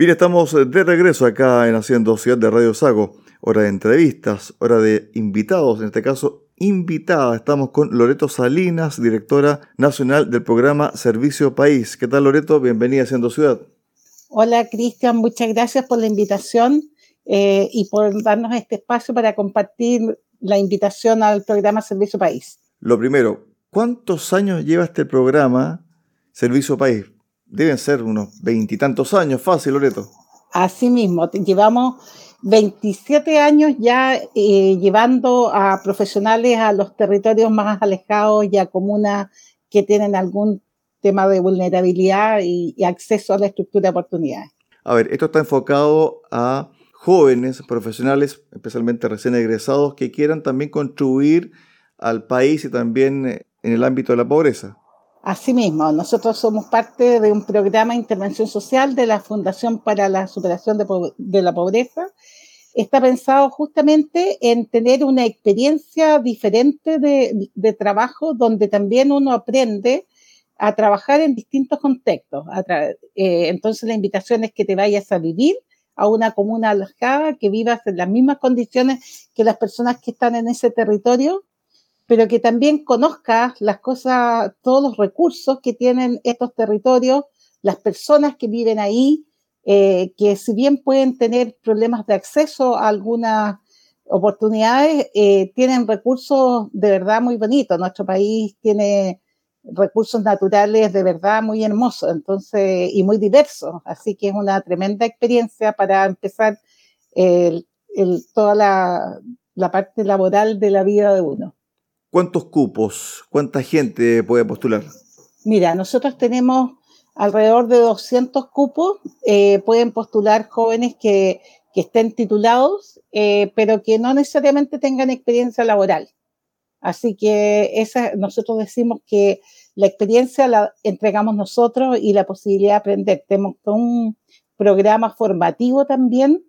Bien, estamos de regreso acá en Haciendo Ciudad de Radio Sago. Hora de entrevistas, hora de invitados, en este caso invitada. Estamos con Loreto Salinas, directora nacional del programa Servicio País. ¿Qué tal, Loreto? Bienvenida a Haciendo Ciudad. Hola, Cristian. Muchas gracias por la invitación eh, y por darnos este espacio para compartir la invitación al programa Servicio País. Lo primero, ¿cuántos años lleva este programa Servicio País? Deben ser unos veintitantos años, fácil, Loreto. Así mismo, llevamos 27 años ya eh, llevando a profesionales a los territorios más alejados y a comunas que tienen algún tema de vulnerabilidad y, y acceso a la estructura de oportunidades. A ver, esto está enfocado a jóvenes profesionales, especialmente recién egresados, que quieran también contribuir al país y también eh, en el ámbito de la pobreza. Asimismo, nosotros somos parte de un programa de intervención social de la Fundación para la Superación de, la Pobreza. Está pensado justamente en tener una experiencia diferente de, trabajo donde también uno aprende a trabajar en distintos contextos. Eh, entonces la invitación es que te vayas a vivir a una comuna alejada, que vivas en las mismas condiciones que las personas que están en ese territorio pero que también conozca las cosas, todos los recursos que tienen estos territorios, las personas que viven ahí, eh, que si bien pueden tener problemas de acceso a algunas oportunidades, eh, tienen recursos de verdad muy bonitos. Nuestro país tiene recursos naturales de verdad muy hermosos, entonces, y muy diversos. Así que es una tremenda experiencia para empezar toda la parte laboral de la vida de uno. ¿Cuántos cupos? ¿Cuánta gente puede postular? Mira, nosotros tenemos alrededor de 200 cupos. Eh, pueden postular jóvenes que, estén titulados, eh, pero que no necesariamente tengan experiencia laboral. Así que esa, nosotros decimos que la experiencia la entregamos nosotros y la posibilidad de aprender. Tenemos un programa formativo también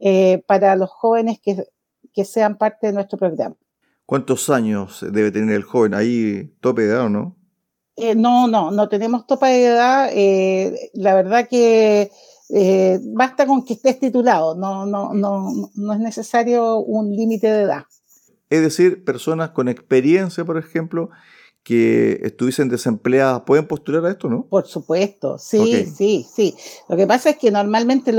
eh, para los jóvenes que sean parte de nuestro programa. ¿Cuántos años debe tener el joven? ¿Ahí tope de edad o no? Eh, no, no, no tenemos tope de edad. Eh, la verdad que eh, basta con que estés titulado, no, no, no, no es necesario un límite de edad. Es decir, personas con experiencia, por ejemplo, que estuviesen desempleadas, ¿pueden postular a esto, no? Por supuesto, sí, sí, sí. Lo que pasa es que normalmente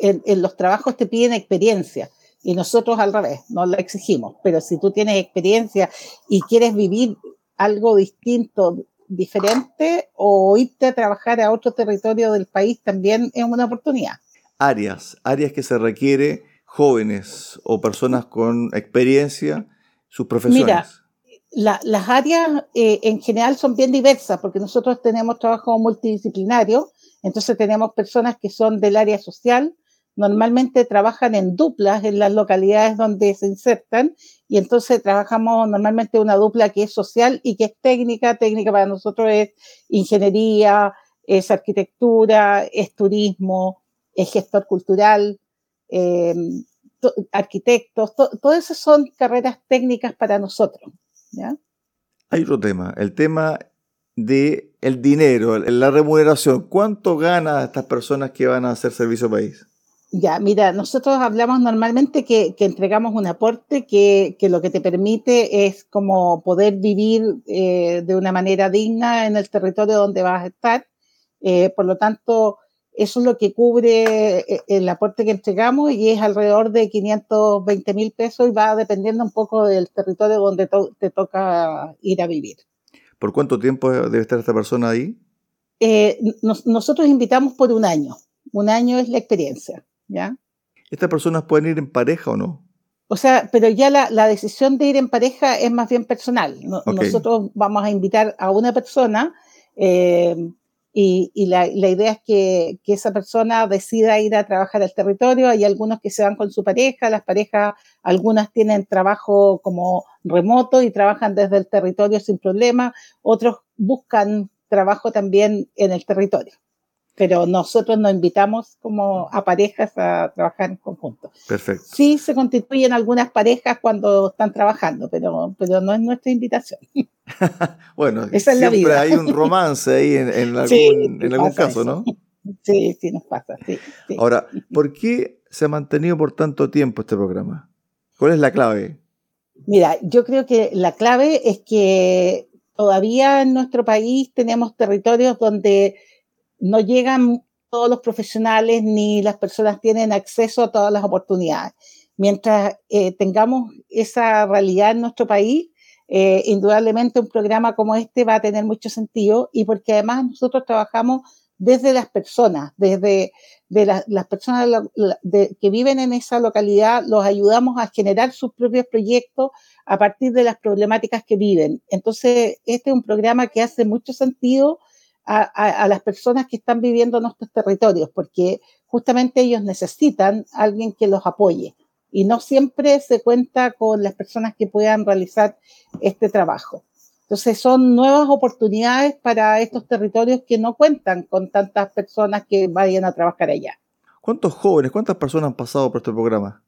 en los trabajos te piden experiencia y nosotros al revés, no la exigimos. Pero si tú tienes experiencia y quieres vivir algo distinto, diferente, o irte a trabajar a otro territorio del país, también es una oportunidad. Áreas, áreas que se requiere jóvenes o personas con experiencia, sus profesiones. Mira, las áreas eh, en general son bien diversas porque nosotros tenemos trabajo multidisciplinario, entonces tenemos personas que son del área social, normalmente trabajan en duplas en las localidades donde se insertan y entonces trabajamos normalmente una dupla que es social y que es técnica. Técnica para nosotros es ingeniería, es arquitectura, es turismo, es gestor cultural, eh, arquitectos, todas esas son carreras técnicas para nosotros. Hay otro tema, el tema de el dinero, la remuneración. ¿Cuánto gana estas personas que van a hacer servicio país? Ya, mira, nosotros hablamos normalmente que, entregamos un aporte que, lo que te permite es como poder vivir eh, de una manera digna en el territorio donde vas a estar. Eh, por lo tanto, eso es lo que cubre eh, el aporte que entregamos y es alrededor de 520 mil pesos y va dependiendo un poco del territorio donde te toca ir a vivir. ¿Por cuánto tiempo debe estar esta persona ahí? nosotros invitamos por un año. Un año es la experiencia. ¿Ya? ¿Estas personas pueden ir en pareja o no? O sea, pero ya la, decisión de ir en pareja es más bien personal. Nosotros vamos a invitar a una persona eh, y, la, idea es que, esa persona decida ir a trabajar al territorio. Hay algunos que se van con su pareja, las parejas, algunas tienen trabajo como remoto y trabajan desde el territorio sin problema, otros buscan trabajo también en el territorio pero nosotros nos invitamos como a parejas a trabajar en conjunto. Perfecto. Sí se constituyen algunas parejas cuando están trabajando, pero, pero no es nuestra invitación. bueno, Esa siempre hay un romance ahí en, algún, caso, ¿no? Sí, sí, nos pasa. Ahora, ¿por qué se ha mantenido por tanto tiempo este programa? ¿Cuál es la clave? Mira, yo creo que la clave es que todavía en nuestro país tenemos territorios donde no llegan todos los profesionales ni las personas tienen acceso a todas las oportunidades. Mientras eh, tengamos esa realidad en nuestro país, eh, indudablemente un programa como este va a tener mucho sentido y porque además nosotros trabajamos desde las personas, desde las personas que viven en esa localidad, los ayudamos a generar sus propios proyectos a partir de las problemáticas que viven. Entonces, este es un programa que hace mucho sentido a, las personas que están viviendo en nuestros territorios, porque justamente ellos necesitan alguien que los apoye y no siempre se cuenta con las personas que puedan realizar este trabajo. Entonces son nuevas oportunidades para estos territorios que no cuentan con tantas personas que vayan a trabajar allá. ¿Cuántos jóvenes, cuántas personas han pasado por este programa?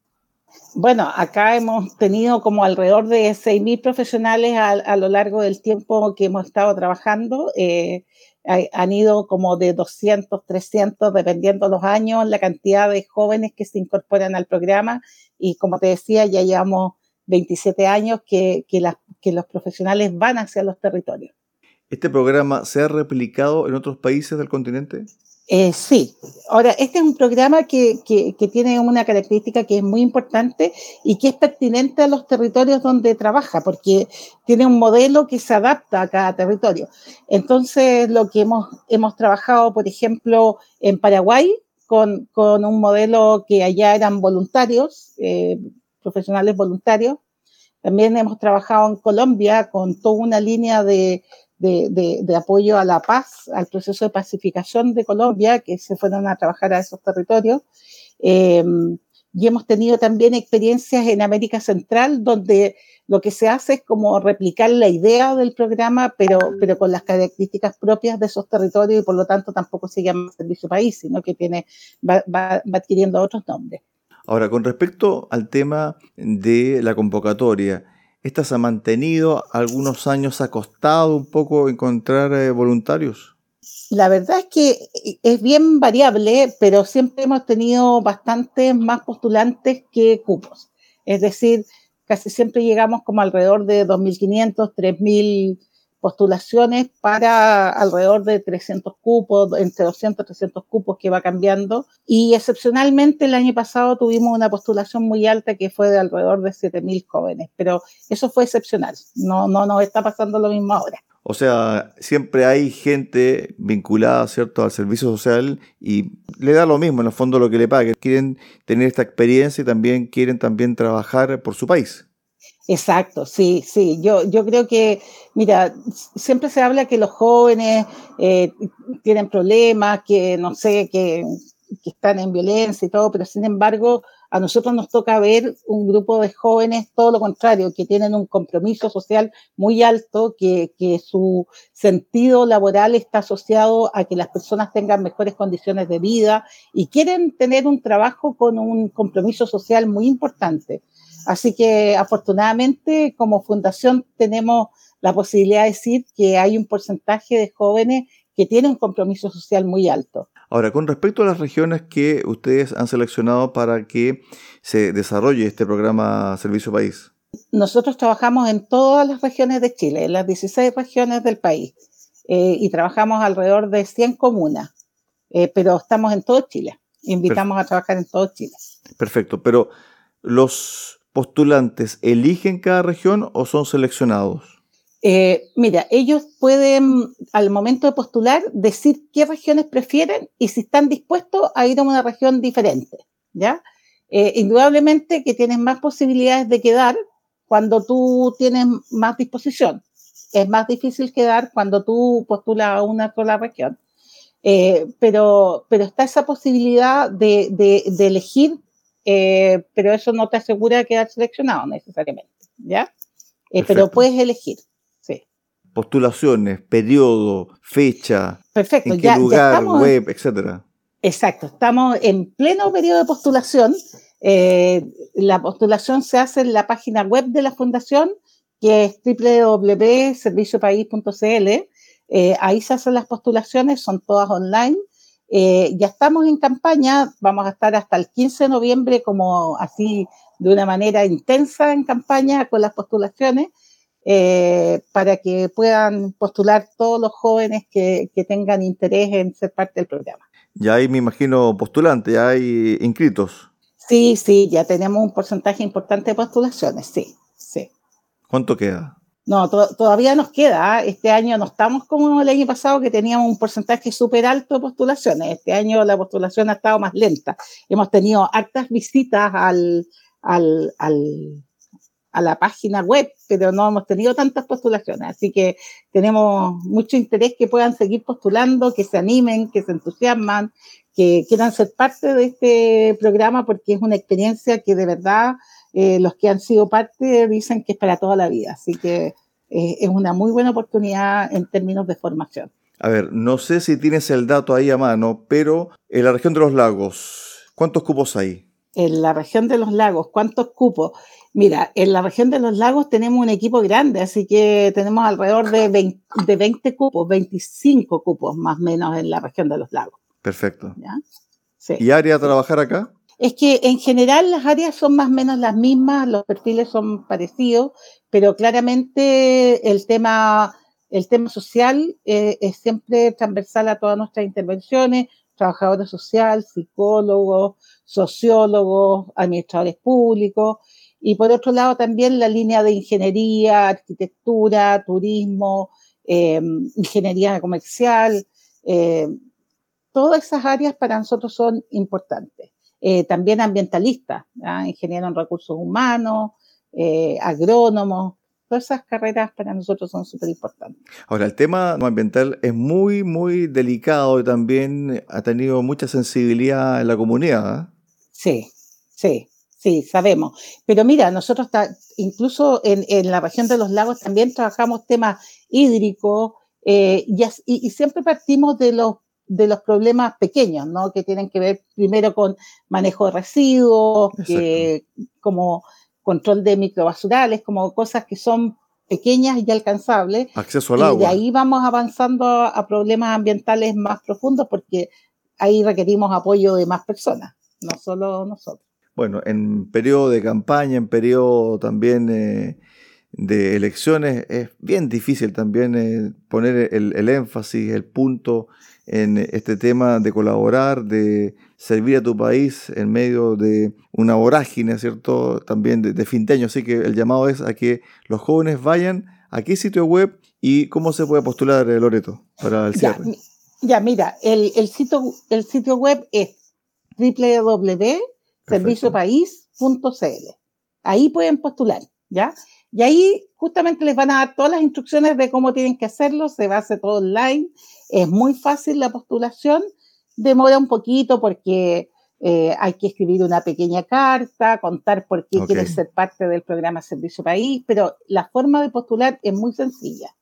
Bueno, acá hemos tenido como alrededor de 6.000 profesionales a, lo largo del tiempo que hemos estado trabajando. Eh, han ido como de 200, 300, dependiendo los años, la cantidad de jóvenes que se incorporan al programa. Y como te decía, ya llevamos 27 años que, que, los profesionales van hacia los territorios. ¿Este programa se ha replicado en otros países del continente? Eh, sí, ahora este es un programa que, que, tiene una característica que es muy importante y que es pertinente a los territorios donde trabaja, porque tiene un modelo que se adapta a cada territorio. Entonces, lo que hemos, hemos trabajado, por ejemplo, en Paraguay, con, con un modelo que allá eran voluntarios, eh, profesionales voluntarios. También hemos trabajado en Colombia con toda una línea de, de, apoyo a la paz, al proceso de pacificación de Colombia, que se fueron a trabajar a esos territorios. Eh, y hemos tenido también experiencias en América Central, donde lo que se hace es como replicar la idea del programa, pero, pero con las características propias de esos territorios y por lo tanto tampoco se llama Servicio País, sino que tiene, va, va adquiriendo otros nombres. Ahora, con respecto al tema de la convocatoria, esta se ha mantenido, algunos años ha costado un poco encontrar eh, voluntarios. La verdad es que eh, es bien variable, pero siempre hemos tenido bastantes más postulantes que cupos. Es decir, casi siempre llegamos como alrededor de 2.500, 3.000 postulaciones para alrededor de 300 cupos, entre 200 y 300 cupos que va cambiando. Y excepcionalmente el año pasado tuvimos una postulación muy alta que fue de alrededor de 7.000 jóvenes, pero eso fue excepcional. No, no nos está pasando lo mismo ahora. O sea, siempre hay gente vinculada, ¿cierto?, al servicio social y le da lo mismo en el fondo lo que le pague. Quieren tener esta experiencia y también quieren también trabajar por su país. Exacto, sí, sí. Yo, yo creo que, mira, siempre se habla que los jóvenes eh, tienen problemas, que no sé, que, que, están en violencia y todo, pero sin embargo, a nosotros nos toca ver un grupo de jóvenes, todo lo contrario, que tienen un compromiso social muy alto, que, que su sentido laboral está asociado a que las personas tengan mejores condiciones de vida y quieren tener un trabajo con un compromiso social muy importante. Así que afortunadamente como fundación tenemos la posibilidad de decir que hay un porcentaje de jóvenes que tienen un compromiso social muy alto. Ahora, con respecto a las regiones que ustedes han seleccionado para que se desarrolle este programa Servicio País. Nosotros trabajamos en todas las regiones de Chile, en las 16 regiones del país, eh, y trabajamos alrededor de 100 comunas, eh, pero estamos en todo Chile. Invitamos a trabajar en todo Chile. Perfecto, pero los postulantes eligen cada región o son seleccionados? Eh, mira, ellos pueden al momento de postular decir qué regiones prefieren y si están dispuestos a ir a una región diferente, ¿ya? Eh, indudablemente que tienes más posibilidades de quedar cuando tú tienes más disposición. Es más difícil quedar cuando tú postulas a una sola región. Eh, pero, pero está esa posibilidad de, de elegir eh, pero eso no te asegura quedar seleccionado necesariamente, ¿ya? Eh, pero puedes elegir, sí. Postulaciones, periodo, fecha, Perfecto, en qué lugar, web, etcétera. Exacto, estamos en pleno periodo de postulación. Eh, la postulación se hace en la página web de la fundación, que es www.serviciopaís.cl. ahí se hacen las postulaciones, son todas online Eh, ya estamos en campaña, vamos a estar hasta el 15 de noviembre como así de una manera intensa en campaña con las postulaciones eh, para que puedan postular todos los jóvenes que, que, tengan interés en ser parte del programa. Ya hay, me imagino, postulantes, ya hay inscritos. Sí, sí, ya tenemos un porcentaje importante de postulaciones, sí, sí. ¿Cuánto queda? No, todavía nos queda. ¿ah? Este año no estamos como el año pasado que teníamos un porcentaje súper alto de postulaciones. Este año la postulación ha estado más lenta. Hemos tenido hartas visitas al, al, al, a la página web, pero no hemos tenido tantas postulaciones. Así que tenemos mucho interés que puedan seguir postulando, que se animen, que se entusiasman, que quieran ser parte de este programa porque es una experiencia que de verdad eh, los que han sido parte dicen que es para toda la vida. Así que eh, es una muy buena oportunidad en términos de formación. A ver, no sé si tienes el dato ahí a mano, pero en la región de los lagos, ¿cuántos cupos hay? En la región de los lagos, ¿cuántos cupos? Mira, en la región de los lagos tenemos un equipo grande, así que tenemos alrededor de 20, de 20 cupos, 25 cupos más o menos en la región de los lagos. Perfecto. ¿Y área a trabajar acá? Es que en general las áreas son más o menos las mismas, los perfiles son parecidos, pero claramente el tema, el tema social eh, es siempre transversal a todas nuestras intervenciones, trabajadores sociales, psicólogos, sociólogos, administradores públicos, y por otro lado también la línea de ingeniería, arquitectura, turismo, eh, ingeniería comercial, eh, todas esas áreas para nosotros son importantes. Eh, también ambientalistas, ingenieros en recursos humanos, eh, agrónomos, todas esas carreras para nosotros son súper importantes. Ahora, el tema ambiental es muy, muy delicado y también ha tenido mucha sensibilidad en la comunidad. ¿ah? Sí, sí, sí, sabemos. Pero mira, nosotros incluso en, en, la región de los lagos también trabajamos temas hídricos eh, y, y, siempre partimos de los de los problemas pequeños, ¿no? Que tienen que ver primero con manejo de residuos, como control de microbasurales, como cosas que son pequeñas y alcanzables. Acceso al agua. Y de ahí vamos avanzando a, problemas ambientales más profundos porque ahí requerimos apoyo de más personas, no solo nosotros. Bueno, en periodo de campaña, en periodo también eh, de elecciones, es bien difícil también eh, poner el, el énfasis, el punto en este tema de colaborar, de servir a tu país en medio de una vorágine, ¿cierto? También de, de finteño. Así que el llamado es a que los jóvenes vayan a qué sitio web y cómo se puede postular, eh, Loreto, para el cierre. Ya, mira, el, el, sitio, el sitio web es www.serviciopaís.cl. Ahí pueden postular, ¿ya? Y ahí justamente les van a dar todas las instrucciones de cómo tienen que hacerlo, se va a hacer todo online es muy fácil la postulación, demora un poquito porque eh, hay que escribir una pequeña carta, contar por qué quieres ser parte del programa Servicio País, pero la forma de postular es muy sencilla.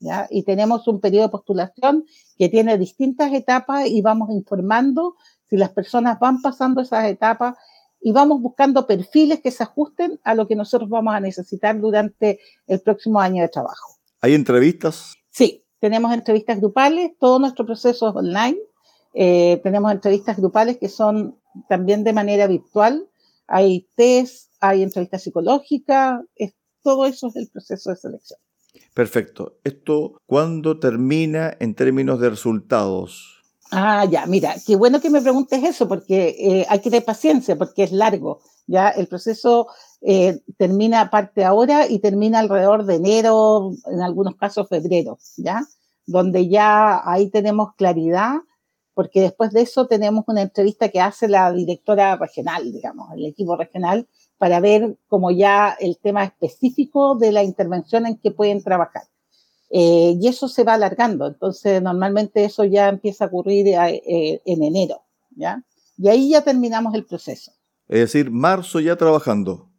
¿ya? Y tenemos un periodo de postulación que tiene distintas etapas y vamos informando si las personas van pasando esas etapas y vamos buscando perfiles que se ajusten a lo que nosotros vamos a necesitar durante el próximo año de trabajo. ¿Hay entrevistas? Sí, tenemos entrevistas grupales, todo nuestro proceso es online. Eh, tenemos entrevistas grupales que son también de manera virtual. Hay test, hay entrevistas psicológicas, todo eso es el proceso de selección. Perfecto. ¿Esto cuándo termina en términos de resultados? Ah, ya, mira, qué bueno que me preguntes eso, porque eh, hay que tener paciencia, porque es largo. Ya el proceso eh, termina parte ahora y termina alrededor de enero, en algunos casos febrero, ¿ya? Donde ya ahí tenemos claridad, porque después de eso tenemos una entrevista que hace la directora regional, digamos, el equipo regional, para ver como ya el tema específico de la intervención en que pueden trabajar. Eh, y eso se va alargando, entonces normalmente eso ya empieza a ocurrir eh, en enero, ¿ya? Y ahí ya terminamos el proceso. Es decir, marzo ya trabajando.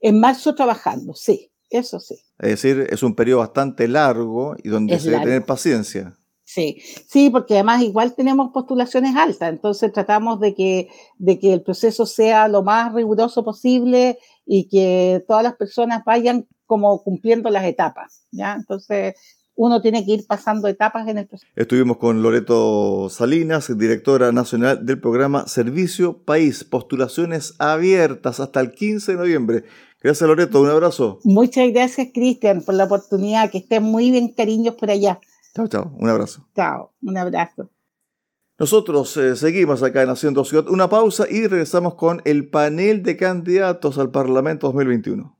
En marzo trabajando, sí, eso sí. Es decir, es un periodo bastante largo y donde se debe tener paciencia. Sí, sí, porque además igual tenemos postulaciones altas, entonces tratamos de que, de que el proceso sea lo más riguroso posible y que todas las personas vayan como cumpliendo las etapas, ¿ya? Entonces, uno tiene que ir pasando etapas en el proceso. Estuvimos con Loreto Salinas, directora nacional del programa Servicio País, postulaciones abiertas hasta el 15 de noviembre. Gracias Loreto, un abrazo. Muchas gracias Cristian por la oportunidad, que estén muy bien cariños por allá. Chao, chao, un abrazo. Chao, un abrazo. Nosotros eh, seguimos acá en Haciendo Ciudad, una pausa y regresamos con el panel de candidatos al Parlamento 2021.